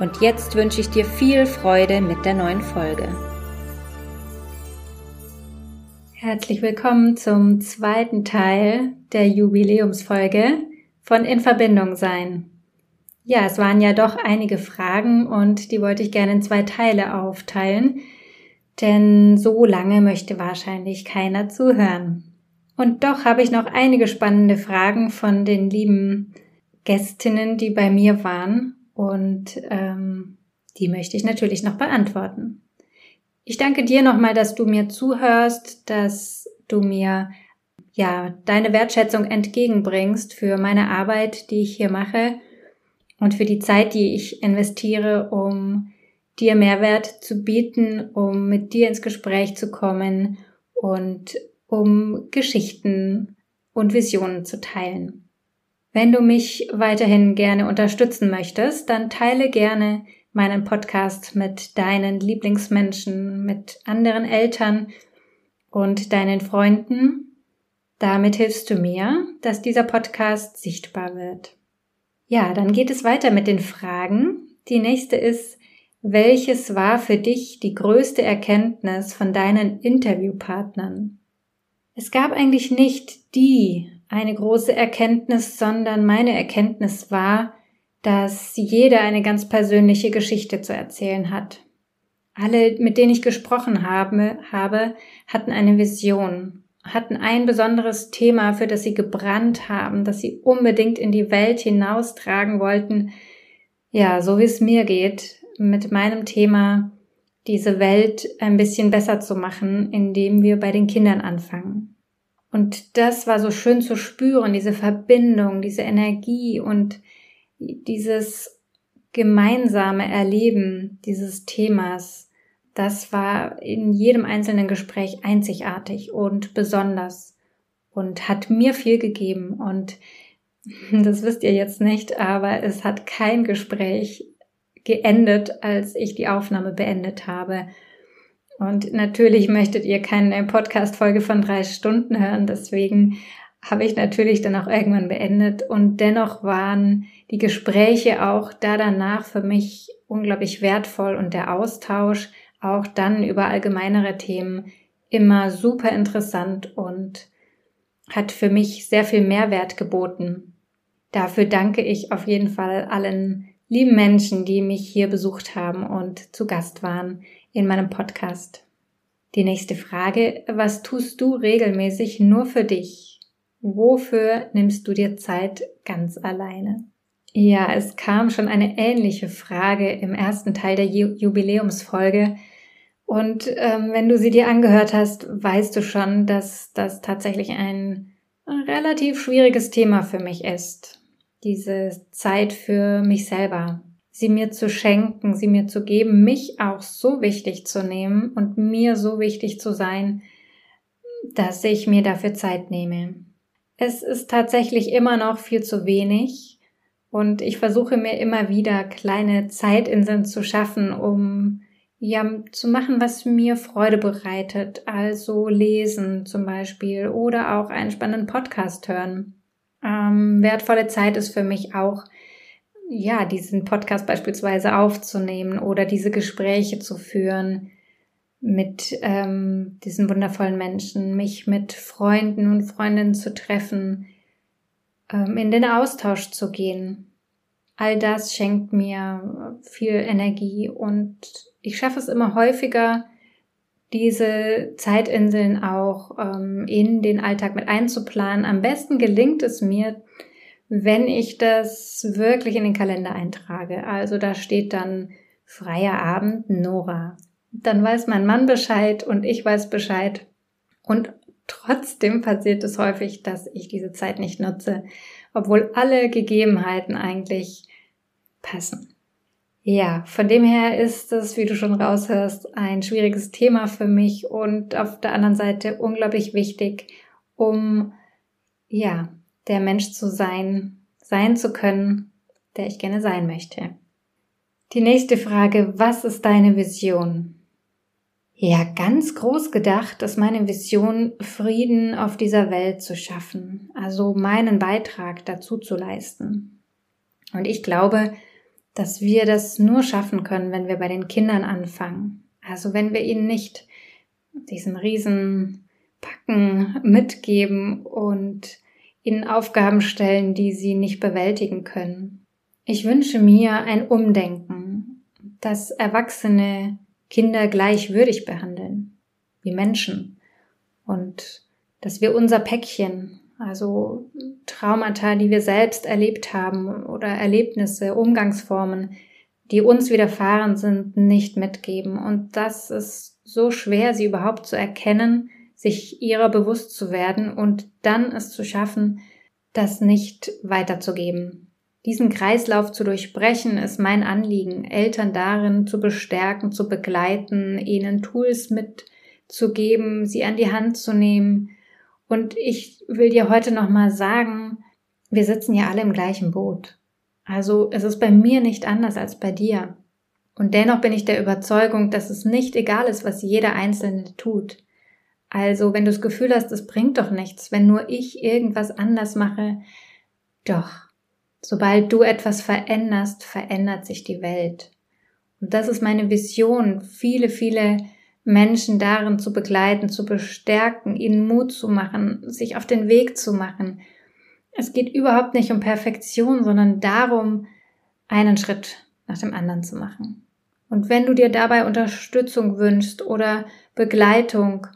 Und jetzt wünsche ich dir viel Freude mit der neuen Folge. Herzlich willkommen zum zweiten Teil der Jubiläumsfolge von In Verbindung sein. Ja, es waren ja doch einige Fragen und die wollte ich gerne in zwei Teile aufteilen, denn so lange möchte wahrscheinlich keiner zuhören. Und doch habe ich noch einige spannende Fragen von den lieben Gästinnen, die bei mir waren und ähm, die möchte ich natürlich noch beantworten. Ich danke dir nochmal, dass du mir zuhörst, dass du mir ja deine Wertschätzung entgegenbringst für meine Arbeit, die ich hier mache und für die Zeit, die ich investiere, um dir Mehrwert zu bieten, um mit dir ins Gespräch zu kommen und um Geschichten und Visionen zu teilen. Wenn du mich weiterhin gerne unterstützen möchtest, dann teile gerne meinen Podcast mit deinen Lieblingsmenschen, mit anderen Eltern und deinen Freunden. Damit hilfst du mir, dass dieser Podcast sichtbar wird. Ja, dann geht es weiter mit den Fragen. Die nächste ist, welches war für dich die größte Erkenntnis von deinen Interviewpartnern? Es gab eigentlich nicht die eine große Erkenntnis, sondern meine Erkenntnis war, dass jeder eine ganz persönliche Geschichte zu erzählen hat. Alle, mit denen ich gesprochen habe, hatten eine Vision, hatten ein besonderes Thema, für das sie gebrannt haben, das sie unbedingt in die Welt hinaustragen wollten. Ja, so wie es mir geht, mit meinem Thema, diese Welt ein bisschen besser zu machen, indem wir bei den Kindern anfangen. Und das war so schön zu spüren, diese Verbindung, diese Energie und dieses gemeinsame Erleben dieses Themas. Das war in jedem einzelnen Gespräch einzigartig und besonders und hat mir viel gegeben. Und das wisst ihr jetzt nicht, aber es hat kein Gespräch geendet, als ich die Aufnahme beendet habe. Und natürlich möchtet ihr keine Podcast-Folge von drei Stunden hören, deswegen habe ich natürlich dann auch irgendwann beendet. Und dennoch waren die Gespräche auch da danach für mich unglaublich wertvoll und der Austausch auch dann über allgemeinere Themen immer super interessant und hat für mich sehr viel Mehrwert geboten. Dafür danke ich auf jeden Fall allen lieben Menschen, die mich hier besucht haben und zu Gast waren in meinem Podcast. Die nächste Frage, was tust du regelmäßig nur für dich? Wofür nimmst du dir Zeit ganz alleine? Ja, es kam schon eine ähnliche Frage im ersten Teil der Jubiläumsfolge. Und ähm, wenn du sie dir angehört hast, weißt du schon, dass das tatsächlich ein relativ schwieriges Thema für mich ist. Diese Zeit für mich selber sie mir zu schenken, sie mir zu geben, mich auch so wichtig zu nehmen und mir so wichtig zu sein, dass ich mir dafür Zeit nehme. Es ist tatsächlich immer noch viel zu wenig und ich versuche mir immer wieder kleine Zeitinseln zu schaffen, um ja zu machen, was mir Freude bereitet, also lesen zum Beispiel oder auch einen spannenden Podcast hören. Ähm, wertvolle Zeit ist für mich auch ja, diesen Podcast beispielsweise aufzunehmen oder diese Gespräche zu führen mit ähm, diesen wundervollen Menschen, mich mit Freunden und Freundinnen zu treffen, ähm, in den Austausch zu gehen. All das schenkt mir viel Energie und ich schaffe es immer häufiger, diese Zeitinseln auch ähm, in den Alltag mit einzuplanen. Am besten gelingt es mir, wenn ich das wirklich in den Kalender eintrage. Also da steht dann freier Abend Nora. Dann weiß mein Mann Bescheid und ich weiß Bescheid. Und trotzdem passiert es häufig, dass ich diese Zeit nicht nutze, obwohl alle Gegebenheiten eigentlich passen. Ja, von dem her ist es, wie du schon raushörst, ein schwieriges Thema für mich und auf der anderen Seite unglaublich wichtig, um, ja, der Mensch zu sein, sein zu können, der ich gerne sein möchte. Die nächste Frage, was ist deine Vision? Ja, ganz groß gedacht ist meine Vision, Frieden auf dieser Welt zu schaffen, also meinen Beitrag dazu zu leisten. Und ich glaube, dass wir das nur schaffen können, wenn wir bei den Kindern anfangen. Also wenn wir ihnen nicht diesen riesen Packen mitgeben und ihnen Aufgaben stellen, die sie nicht bewältigen können. Ich wünsche mir ein Umdenken, dass Erwachsene Kinder gleichwürdig behandeln, wie Menschen und dass wir unser Päckchen also Traumata, die wir selbst erlebt haben oder Erlebnisse, Umgangsformen, die uns widerfahren sind, nicht mitgeben. Und das ist so schwer, sie überhaupt zu erkennen, sich ihrer bewusst zu werden und dann es zu schaffen, das nicht weiterzugeben. Diesen Kreislauf zu durchbrechen ist mein Anliegen, Eltern darin zu bestärken, zu begleiten, ihnen Tools mitzugeben, sie an die Hand zu nehmen, und ich will dir heute nochmal sagen, wir sitzen ja alle im gleichen Boot. Also es ist bei mir nicht anders als bei dir. Und dennoch bin ich der Überzeugung, dass es nicht egal ist, was jeder Einzelne tut. Also wenn du das Gefühl hast, es bringt doch nichts, wenn nur ich irgendwas anders mache, doch. Sobald du etwas veränderst, verändert sich die Welt. Und das ist meine Vision, viele, viele Menschen darin zu begleiten, zu bestärken, ihnen Mut zu machen, sich auf den Weg zu machen. Es geht überhaupt nicht um Perfektion, sondern darum, einen Schritt nach dem anderen zu machen. Und wenn du dir dabei Unterstützung wünschst oder Begleitung,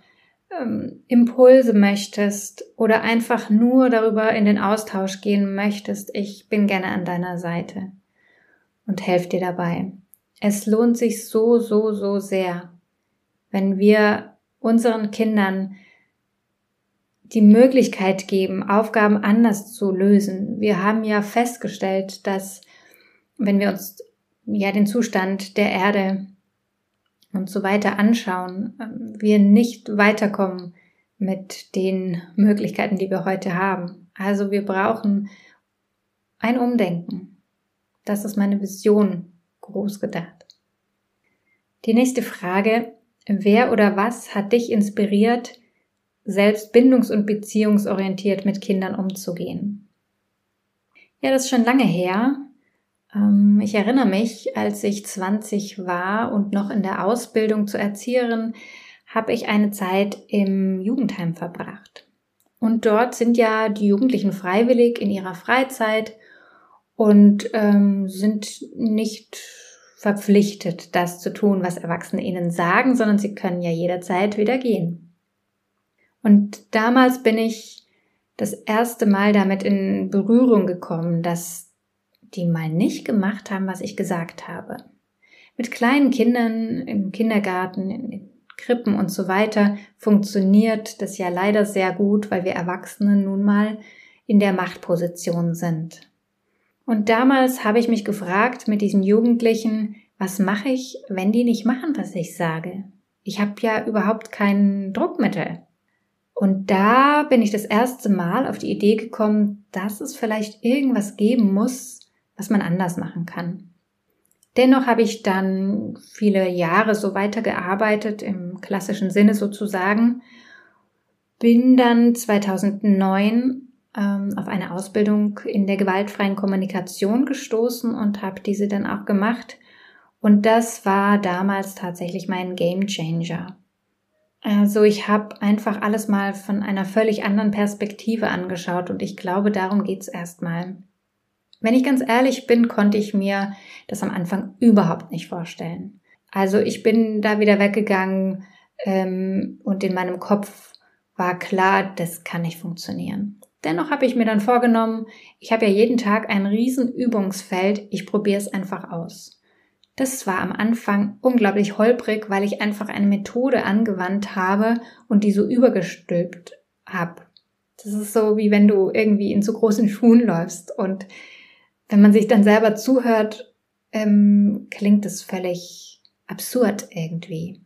ähm, Impulse möchtest oder einfach nur darüber in den Austausch gehen möchtest, ich bin gerne an deiner Seite und helfe dir dabei. Es lohnt sich so, so, so sehr wenn wir unseren Kindern die Möglichkeit geben, Aufgaben anders zu lösen. Wir haben ja festgestellt, dass wenn wir uns ja den Zustand der Erde und so weiter anschauen, wir nicht weiterkommen mit den Möglichkeiten, die wir heute haben. Also wir brauchen ein Umdenken. Das ist meine Vision groß gedacht. Die nächste Frage, Wer oder was hat dich inspiriert, selbst bindungs- und beziehungsorientiert mit Kindern umzugehen? Ja, das ist schon lange her. Ähm, ich erinnere mich, als ich 20 war und noch in der Ausbildung zur Erzieherin, habe ich eine Zeit im Jugendheim verbracht. Und dort sind ja die Jugendlichen freiwillig in ihrer Freizeit und ähm, sind nicht verpflichtet, das zu tun, was Erwachsene ihnen sagen, sondern sie können ja jederzeit wieder gehen. Und damals bin ich das erste Mal damit in Berührung gekommen, dass die mal nicht gemacht haben, was ich gesagt habe. Mit kleinen Kindern im Kindergarten, in Krippen und so weiter funktioniert das ja leider sehr gut, weil wir Erwachsene nun mal in der Machtposition sind. Und damals habe ich mich gefragt mit diesen Jugendlichen, was mache ich, wenn die nicht machen, was ich sage? Ich habe ja überhaupt kein Druckmittel. Und da bin ich das erste Mal auf die Idee gekommen, dass es vielleicht irgendwas geben muss, was man anders machen kann. Dennoch habe ich dann viele Jahre so weitergearbeitet, im klassischen Sinne sozusagen, bin dann 2009 ähm, auf eine Ausbildung in der gewaltfreien Kommunikation gestoßen und habe diese dann auch gemacht. Und das war damals tatsächlich mein Game Changer. Also ich habe einfach alles mal von einer völlig anderen Perspektive angeschaut und ich glaube, darum geht's erstmal. Wenn ich ganz ehrlich bin, konnte ich mir das am Anfang überhaupt nicht vorstellen. Also ich bin da wieder weggegangen ähm, und in meinem Kopf war klar, das kann nicht funktionieren. Dennoch habe ich mir dann vorgenommen, ich habe ja jeden Tag ein riesen Übungsfeld, ich probiere es einfach aus. Das war am Anfang unglaublich holprig, weil ich einfach eine Methode angewandt habe und die so übergestülpt habe. Das ist so, wie wenn du irgendwie in zu großen Schuhen läufst und wenn man sich dann selber zuhört, ähm, klingt es völlig absurd irgendwie.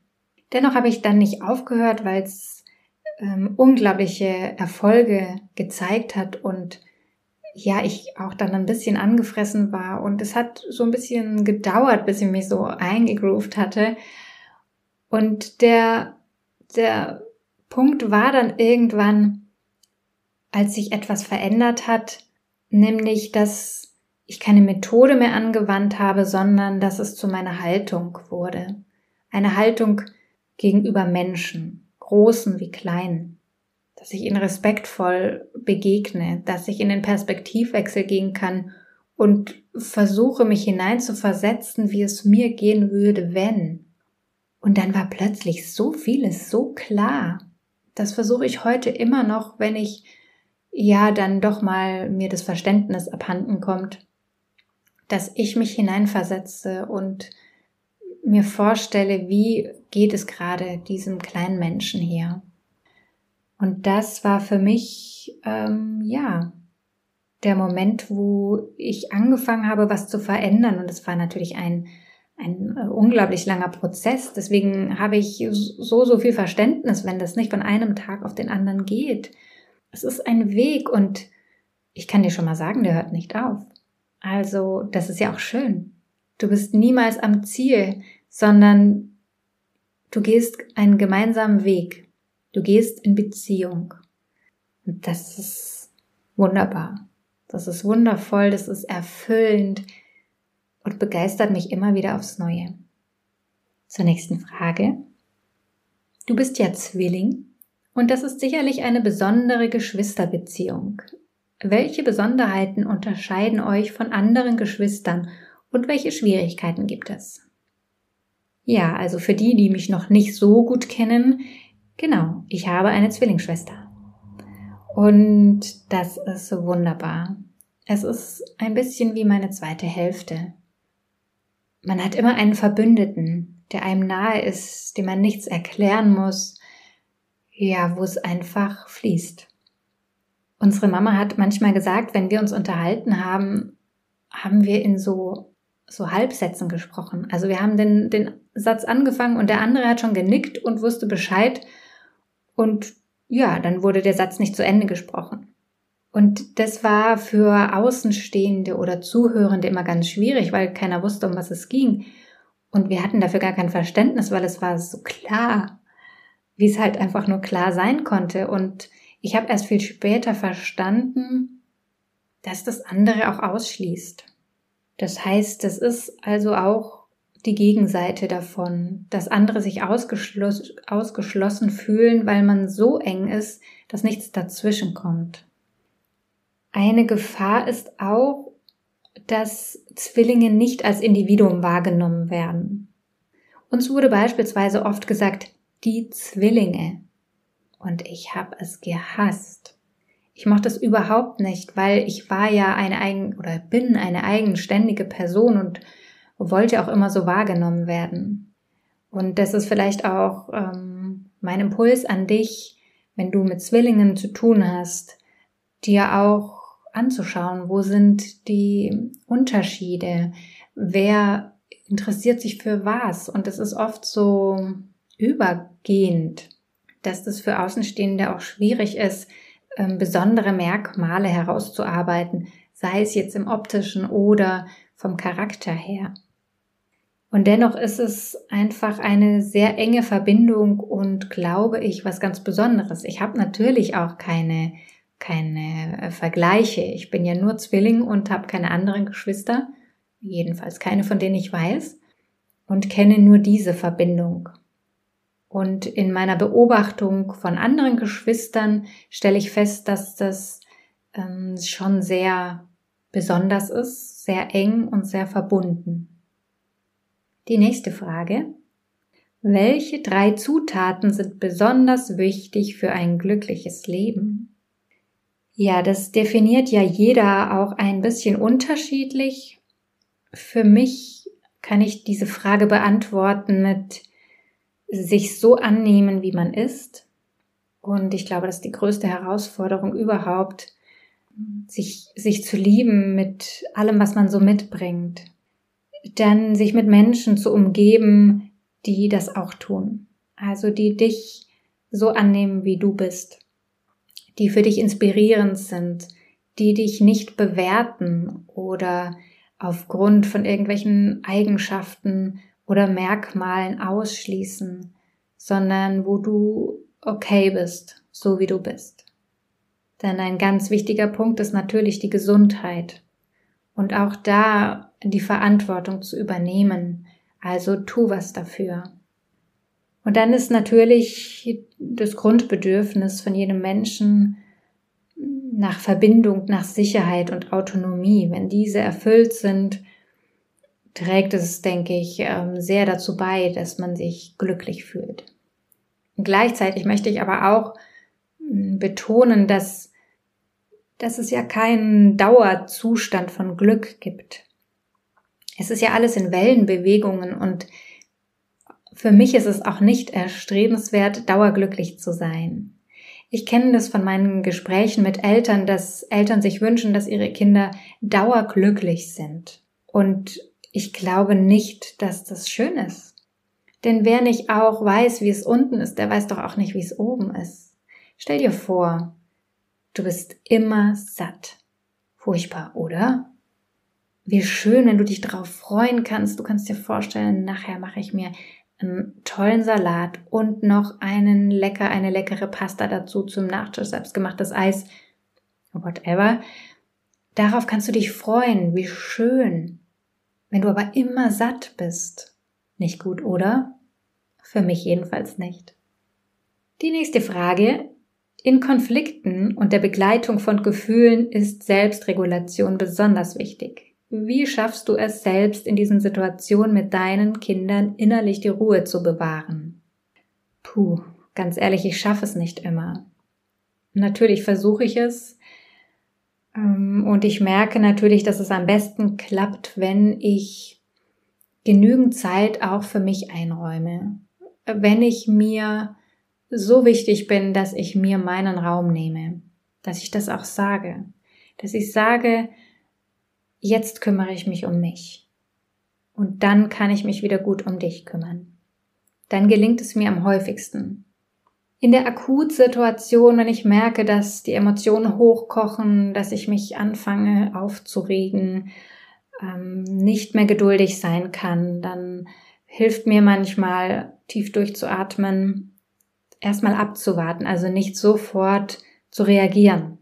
Dennoch habe ich dann nicht aufgehört, weil es ähm, unglaubliche Erfolge gezeigt hat und ja, ich auch dann ein bisschen angefressen war und es hat so ein bisschen gedauert, bis ich mich so eingegroovt hatte. Und der, der Punkt war dann irgendwann, als sich etwas verändert hat, nämlich, dass ich keine Methode mehr angewandt habe, sondern dass es zu meiner Haltung wurde. Eine Haltung gegenüber Menschen, großen wie kleinen dass ich ihnen respektvoll begegne, dass ich in den Perspektivwechsel gehen kann und versuche mich hineinzuversetzen, wie es mir gehen würde, wenn. Und dann war plötzlich so vieles so klar. Das versuche ich heute immer noch, wenn ich ja dann doch mal mir das Verständnis abhanden kommt, dass ich mich hineinversetze und mir vorstelle, wie geht es gerade diesem kleinen Menschen hier. Und das war für mich, ähm, ja, der Moment, wo ich angefangen habe, was zu verändern. Und es war natürlich ein, ein äh, unglaublich langer Prozess. Deswegen habe ich so, so viel Verständnis, wenn das nicht von einem Tag auf den anderen geht. Es ist ein Weg und ich kann dir schon mal sagen, der hört nicht auf. Also, das ist ja auch schön. Du bist niemals am Ziel, sondern du gehst einen gemeinsamen Weg. Du gehst in Beziehung. Und das ist wunderbar. Das ist wundervoll, das ist erfüllend und begeistert mich immer wieder aufs Neue. Zur nächsten Frage. Du bist ja Zwilling und das ist sicherlich eine besondere Geschwisterbeziehung. Welche Besonderheiten unterscheiden euch von anderen Geschwistern und welche Schwierigkeiten gibt es? Ja, also für die, die mich noch nicht so gut kennen, Genau, ich habe eine Zwillingsschwester. Und das ist wunderbar. Es ist ein bisschen wie meine zweite Hälfte. Man hat immer einen Verbündeten, der einem nahe ist, dem man nichts erklären muss, ja, wo es einfach fließt. Unsere Mama hat manchmal gesagt, wenn wir uns unterhalten haben, haben wir in so, so Halbsätzen gesprochen. Also wir haben den, den Satz angefangen und der andere hat schon genickt und wusste Bescheid und ja, dann wurde der Satz nicht zu Ende gesprochen. Und das war für Außenstehende oder Zuhörende immer ganz schwierig, weil keiner wusste, um was es ging. Und wir hatten dafür gar kein Verständnis, weil es war so klar, wie es halt einfach nur klar sein konnte. Und ich habe erst viel später verstanden, dass das andere auch ausschließt. Das heißt, das ist also auch die Gegenseite davon, dass andere sich ausgeschloss, ausgeschlossen fühlen, weil man so eng ist, dass nichts dazwischen kommt. Eine Gefahr ist auch, dass Zwillinge nicht als Individuum wahrgenommen werden. Uns wurde beispielsweise oft gesagt, die Zwillinge. Und ich habe es gehasst. Ich mochte es überhaupt nicht, weil ich war ja eine eigen oder bin eine eigenständige Person und wollte auch immer so wahrgenommen werden. Und das ist vielleicht auch ähm, mein Impuls an dich, wenn du mit Zwillingen zu tun hast, dir auch anzuschauen, wo sind die Unterschiede, wer interessiert sich für was. Und es ist oft so übergehend, dass das für Außenstehende auch schwierig ist, ähm, besondere Merkmale herauszuarbeiten, sei es jetzt im optischen oder vom Charakter her. Und dennoch ist es einfach eine sehr enge Verbindung und glaube ich was ganz Besonderes. Ich habe natürlich auch keine keine äh, Vergleiche. Ich bin ja nur Zwilling und habe keine anderen Geschwister, jedenfalls keine, von denen ich weiß, und kenne nur diese Verbindung. Und in meiner Beobachtung von anderen Geschwistern stelle ich fest, dass das ähm, schon sehr besonders ist, sehr eng und sehr verbunden. Die nächste Frage. Welche drei Zutaten sind besonders wichtig für ein glückliches Leben? Ja, das definiert ja jeder auch ein bisschen unterschiedlich. Für mich kann ich diese Frage beantworten mit sich so annehmen, wie man ist. Und ich glaube, das ist die größte Herausforderung überhaupt, sich, sich zu lieben mit allem, was man so mitbringt dann sich mit Menschen zu umgeben, die das auch tun. Also die dich so annehmen, wie du bist, die für dich inspirierend sind, die dich nicht bewerten oder aufgrund von irgendwelchen Eigenschaften oder Merkmalen ausschließen, sondern wo du okay bist, so wie du bist. Denn ein ganz wichtiger Punkt ist natürlich die Gesundheit. Und auch da die Verantwortung zu übernehmen. Also tu was dafür. Und dann ist natürlich das Grundbedürfnis von jedem Menschen nach Verbindung, nach Sicherheit und Autonomie. Wenn diese erfüllt sind, trägt es, denke ich, ähm, sehr dazu bei, dass man sich glücklich fühlt. gleichzeitig möchte ich aber auch hm, betonen, dass, dass es ja keinen Dauerzustand von Glück gibt. Es ist ja alles in Wellenbewegungen und für mich ist es auch nicht erstrebenswert, dauerglücklich zu sein. Ich kenne das von meinen Gesprächen mit Eltern, dass Eltern sich wünschen, dass ihre Kinder dauerglücklich sind. Und ich glaube nicht, dass das schön ist. Denn wer nicht auch weiß, wie es unten ist, der weiß doch auch nicht, wie es oben ist. Stell dir vor, du bist immer satt. Furchtbar, oder? Wie schön, wenn du dich darauf freuen kannst. Du kannst dir vorstellen, nachher mache ich mir einen tollen Salat und noch einen lecker, eine leckere Pasta dazu zum Nachtisch, selbstgemachtes Eis, whatever. Darauf kannst du dich freuen. Wie schön. Wenn du aber immer satt bist. Nicht gut, oder? Für mich jedenfalls nicht. Die nächste Frage. In Konflikten und der Begleitung von Gefühlen ist Selbstregulation besonders wichtig. Wie schaffst du es selbst in diesen Situationen mit deinen Kindern innerlich die Ruhe zu bewahren? Puh, ganz ehrlich, ich schaffe es nicht immer. Natürlich versuche ich es, und ich merke natürlich, dass es am besten klappt, wenn ich genügend Zeit auch für mich einräume. Wenn ich mir so wichtig bin, dass ich mir meinen Raum nehme, dass ich das auch sage, dass ich sage, jetzt kümmere ich mich um mich. Und dann kann ich mich wieder gut um dich kümmern. Dann gelingt es mir am häufigsten in der Akutsituation, wenn ich merke, dass die Emotionen hochkochen, dass ich mich anfange aufzuregen, ähm, nicht mehr geduldig sein kann, dann hilft mir manchmal tief durchzuatmen, erstmal abzuwarten, also nicht sofort zu reagieren.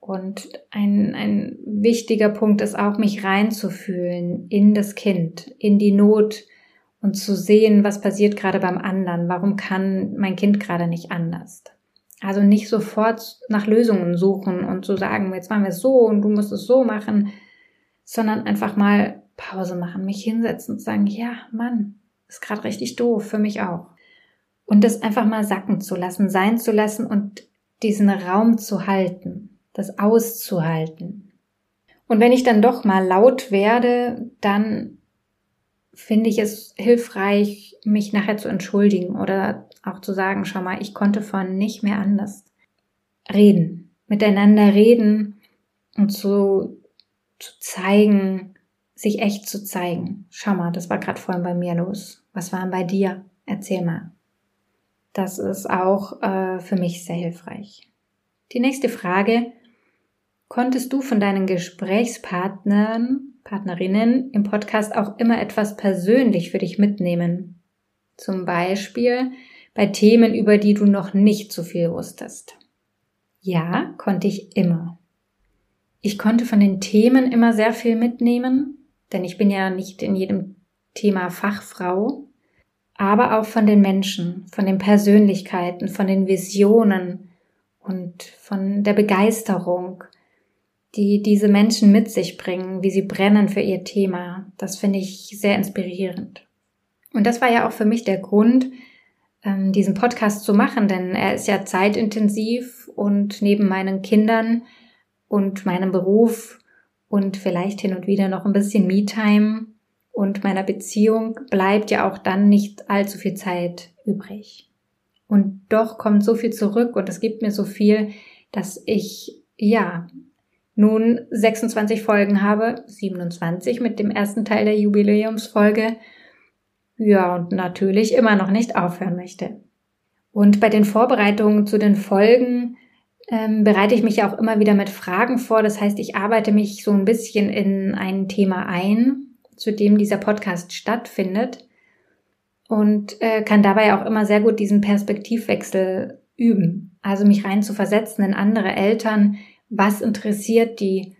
Und ein, ein wichtiger Punkt ist auch, mich reinzufühlen in das Kind, in die Not, und zu sehen, was passiert gerade beim anderen. Warum kann mein Kind gerade nicht anders? Also nicht sofort nach Lösungen suchen und zu sagen, jetzt machen wir es so und du musst es so machen, sondern einfach mal Pause machen, mich hinsetzen und sagen, ja, Mann, ist gerade richtig doof, für mich auch. Und das einfach mal sacken zu lassen, sein zu lassen und diesen Raum zu halten, das auszuhalten. Und wenn ich dann doch mal laut werde, dann finde ich es hilfreich, mich nachher zu entschuldigen oder auch zu sagen, schau mal, ich konnte von nicht mehr anders reden, miteinander reden und zu, zu zeigen, sich echt zu zeigen. Schau mal, das war gerade vorhin bei mir los. Was war denn bei dir? Erzähl mal. Das ist auch äh, für mich sehr hilfreich. Die nächste Frage. Konntest du von deinen Gesprächspartnern Partnerinnen im Podcast auch immer etwas persönlich für dich mitnehmen. Zum Beispiel bei Themen, über die du noch nicht so viel wusstest. Ja, konnte ich immer. Ich konnte von den Themen immer sehr viel mitnehmen, denn ich bin ja nicht in jedem Thema Fachfrau, aber auch von den Menschen, von den Persönlichkeiten, von den Visionen und von der Begeisterung, die diese Menschen mit sich bringen, wie sie brennen für ihr Thema. Das finde ich sehr inspirierend. Und das war ja auch für mich der Grund, ähm, diesen Podcast zu machen, denn er ist ja zeitintensiv und neben meinen Kindern und meinem Beruf und vielleicht hin und wieder noch ein bisschen Me-Time und meiner Beziehung bleibt ja auch dann nicht allzu viel Zeit übrig. Und doch kommt so viel zurück und es gibt mir so viel, dass ich ja nun 26 Folgen habe, 27 mit dem ersten Teil der Jubiläumsfolge, ja, und natürlich immer noch nicht aufhören möchte. Und bei den Vorbereitungen zu den Folgen ähm, bereite ich mich auch immer wieder mit Fragen vor. Das heißt, ich arbeite mich so ein bisschen in ein Thema ein, zu dem dieser Podcast stattfindet und äh, kann dabei auch immer sehr gut diesen Perspektivwechsel üben. Also mich rein zu versetzen in andere Eltern. Was interessiert die?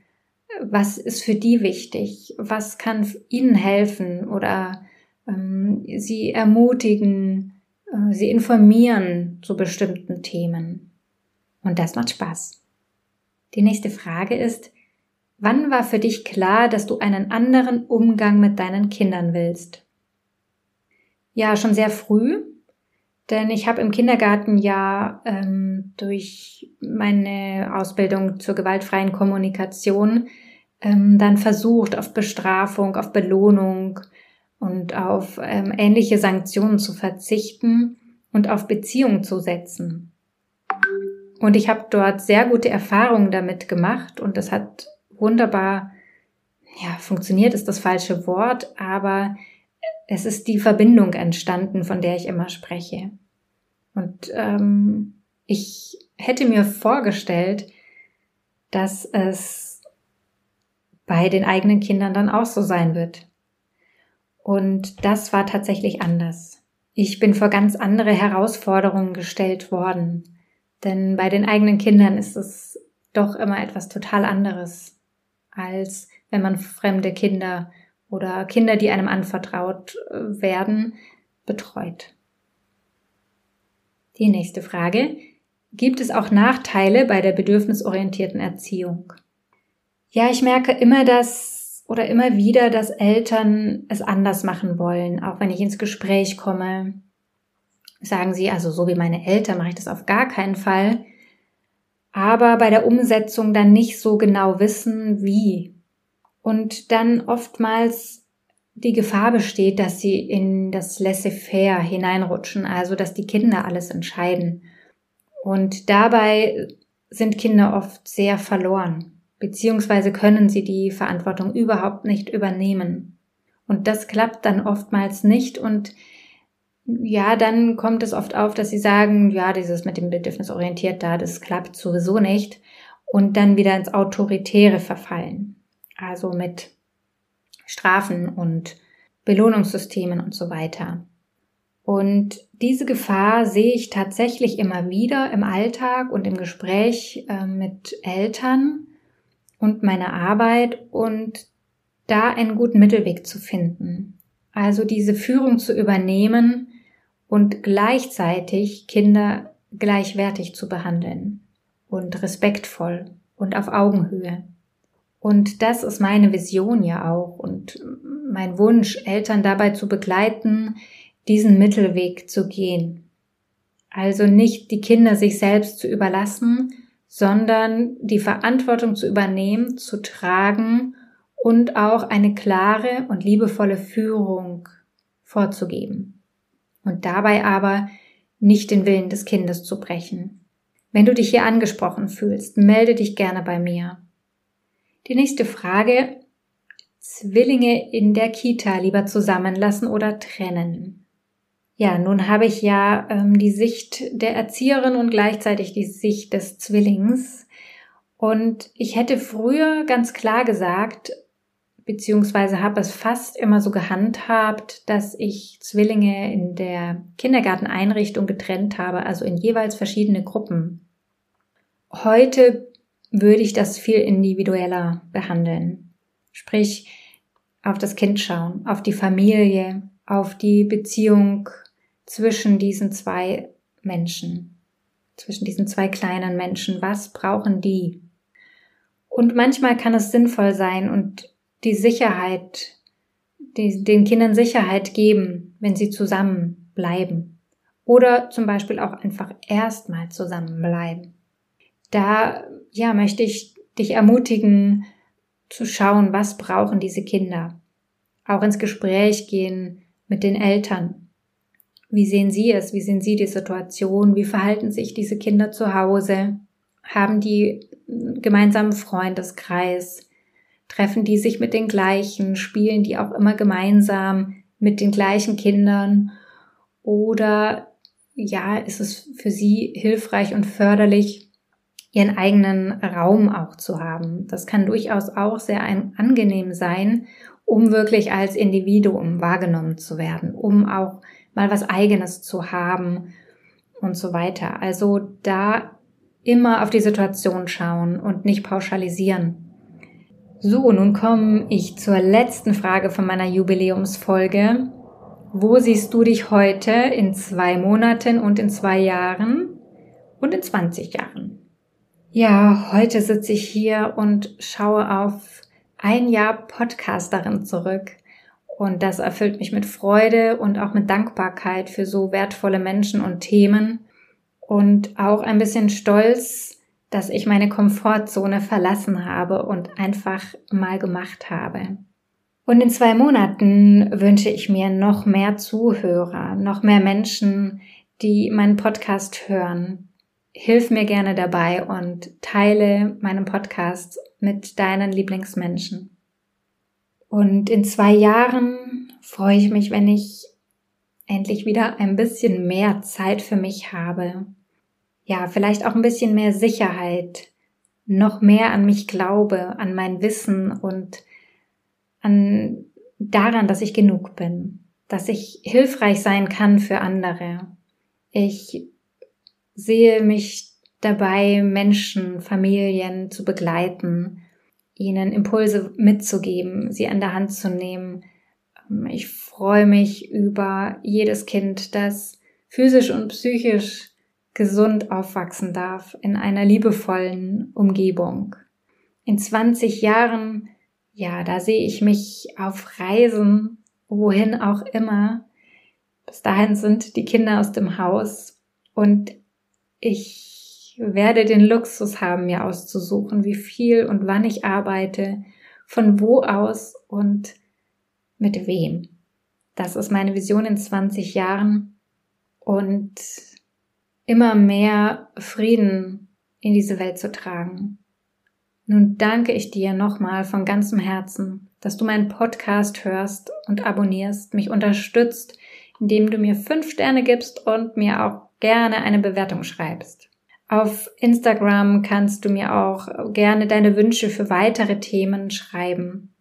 Was ist für die wichtig? Was kann ihnen helfen oder ähm, sie ermutigen, äh, sie informieren zu bestimmten Themen? Und das macht Spaß. Die nächste Frage ist, wann war für dich klar, dass du einen anderen Umgang mit deinen Kindern willst? Ja, schon sehr früh, denn ich habe im Kindergarten ja ähm, durch meine Ausbildung zur gewaltfreien Kommunikation ähm, dann versucht, auf Bestrafung, auf Belohnung und auf ähm, ähnliche Sanktionen zu verzichten und auf Beziehung zu setzen. Und ich habe dort sehr gute Erfahrungen damit gemacht und das hat wunderbar, ja, funktioniert ist das falsche Wort, aber es ist die Verbindung entstanden, von der ich immer spreche. Und ähm, ich hätte mir vorgestellt, dass es bei den eigenen Kindern dann auch so sein wird. Und das war tatsächlich anders. Ich bin vor ganz andere Herausforderungen gestellt worden. Denn bei den eigenen Kindern ist es doch immer etwas total anderes, als wenn man fremde Kinder oder Kinder, die einem anvertraut äh, werden, betreut. Die nächste Frage. Gibt es auch Nachteile bei der bedürfnisorientierten Erziehung? Ja, ich merke immer, dass oder immer wieder, dass Eltern es anders machen wollen, auch wenn ich ins Gespräch komme sagen sie, also so wie meine Eltern mache ich das auf gar keinen Fall, aber bei der Umsetzung dann nicht so genau wissen, wie. Und dann oftmals die Gefahr besteht, dass sie in das Laissez-faire hineinrutschen, also dass die Kinder alles entscheiden. Und dabei sind Kinder oft sehr verloren, beziehungsweise können sie die Verantwortung überhaupt nicht übernehmen. Und das klappt dann oftmals nicht und ja, dann kommt es oft auf, dass sie sagen, ja, dieses mit dem Bedürfnis orientiert da, das klappt sowieso nicht und dann wieder ins Autoritäre verfallen. Also mit Strafen und Belohnungssystemen und so weiter. Und diese Gefahr sehe ich tatsächlich immer wieder im Alltag und im Gespräch äh, mit Eltern und meiner Arbeit und da einen guten Mittelweg zu finden. Also diese Führung zu übernehmen, und gleichzeitig Kinder gleichwertig zu behandeln und respektvoll und auf Augenhöhe. Und das ist meine Vision ja auch und mein Wunsch, Eltern dabei zu begleiten, diesen Mittelweg zu gehen. Also nicht die Kinder sich selbst zu überlassen, sondern die Verantwortung zu übernehmen, zu tragen und auch eine klare und liebevolle Führung vorzugeben und dabei aber nicht den Willen des Kindes zu brechen. Wenn du dich hier angesprochen fühlst, melde dich gerne bei mir. Die nächste Frage. Zwillinge in der Kita lieber zusammenlassen oder trennen? Ja, nun habe ich ja ähm, die Sicht der Erzieherin und gleichzeitig die Sicht des Zwillings. Und ich hätte früher ganz klar gesagt, beziehungsweise habe es fast immer so gehandhabt, dass ich Zwillinge in der Kindergarteneinrichtung getrennt habe, also in jeweils verschiedene Gruppen. Heute würde ich das viel individueller behandeln. Sprich, auf das Kind schauen, auf die Familie, auf die Beziehung zwischen diesen zwei Menschen, zwischen diesen zwei kleinen Menschen. Was brauchen die? Und manchmal kann es sinnvoll sein und die Sicherheit, die, den Kindern Sicherheit geben, wenn sie zusammen bleiben. Oder zum Beispiel auch einfach erstmal zusammenbleiben. Da, ja, möchte ich dich ermutigen, zu schauen, was brauchen diese Kinder. Auch ins Gespräch gehen mit den Eltern. Wie sehen sie es? Wie sehen sie die Situation? Wie verhalten sich diese Kinder zu Hause? haben die gemeinsamen Freundeskreis, treffen die sich mit den gleichen, spielen die auch immer gemeinsam mit den gleichen Kindern oder ja, ist es für sie hilfreich und förderlich, ihren eigenen Raum auch zu haben. Das kann durchaus auch sehr angenehm sein, um wirklich als Individuum wahrgenommen zu werden, um auch mal was eigenes zu haben und so weiter. Also da immer auf die Situation schauen und nicht pauschalisieren. So, nun komme ich zur letzten Frage von meiner Jubiläumsfolge. Wo siehst du dich heute in zwei Monaten und in zwei Jahren und in 20 Jahren? Ja, heute sitze ich hier und schaue auf ein Jahr Podcasterin zurück. Und das erfüllt mich mit Freude und auch mit Dankbarkeit für so wertvolle Menschen und Themen und auch ein bisschen Stolz, dass ich meine Komfortzone verlassen habe und einfach mal gemacht habe. Und in zwei Monaten wünsche ich mir noch mehr Zuhörer, noch mehr Menschen, die meinen Podcast hören. Hilf mir gerne dabei und teile meinen Podcast mit deinen Lieblingsmenschen. Und in zwei Jahren freue ich mich, wenn ich endlich wieder ein bisschen mehr Zeit für mich habe. Ja, vielleicht auch ein bisschen mehr Sicherheit, noch mehr an mich glaube, an mein Wissen und an daran, dass ich genug bin, dass ich hilfreich sein kann für andere. Ich sehe mich dabei, Menschen, Familien zu begleiten, ihnen Impulse mitzugeben, sie an der Hand zu nehmen. Ich freue mich über jedes Kind, das physisch und psychisch gesund aufwachsen darf in einer liebevollen Umgebung. In 20 Jahren, ja, da sehe ich mich auf Reisen, wohin auch immer. Bis dahin sind die Kinder aus dem Haus und ich werde den Luxus haben, mir auszusuchen, wie viel und wann ich arbeite, von wo aus und mit wem. Das ist meine Vision in 20 Jahren und immer mehr Frieden in diese Welt zu tragen. Nun danke ich dir nochmal von ganzem Herzen, dass du meinen Podcast hörst und abonnierst, mich unterstützt, indem du mir fünf Sterne gibst und mir auch gerne eine Bewertung schreibst. Auf Instagram kannst du mir auch gerne deine Wünsche für weitere Themen schreiben.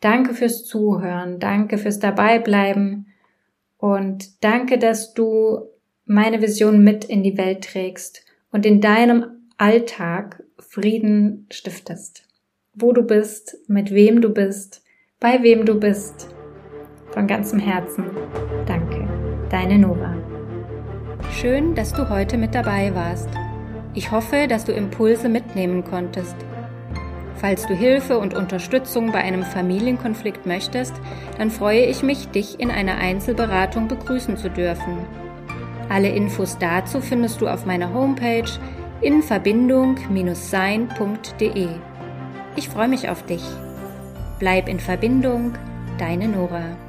Danke fürs Zuhören, danke fürs Dabeibleiben und danke, dass du meine Vision mit in die Welt trägst und in deinem Alltag Frieden stiftest. Wo du bist, mit wem du bist, bei wem du bist. Von ganzem Herzen. Danke. Deine Nora. Schön, dass du heute mit dabei warst. Ich hoffe, dass du Impulse mitnehmen konntest. Falls du Hilfe und Unterstützung bei einem Familienkonflikt möchtest, dann freue ich mich, dich in einer Einzelberatung begrüßen zu dürfen. Alle Infos dazu findest du auf meiner Homepage in Verbindung-sein.de. Ich freue mich auf dich. Bleib in Verbindung, deine Nora.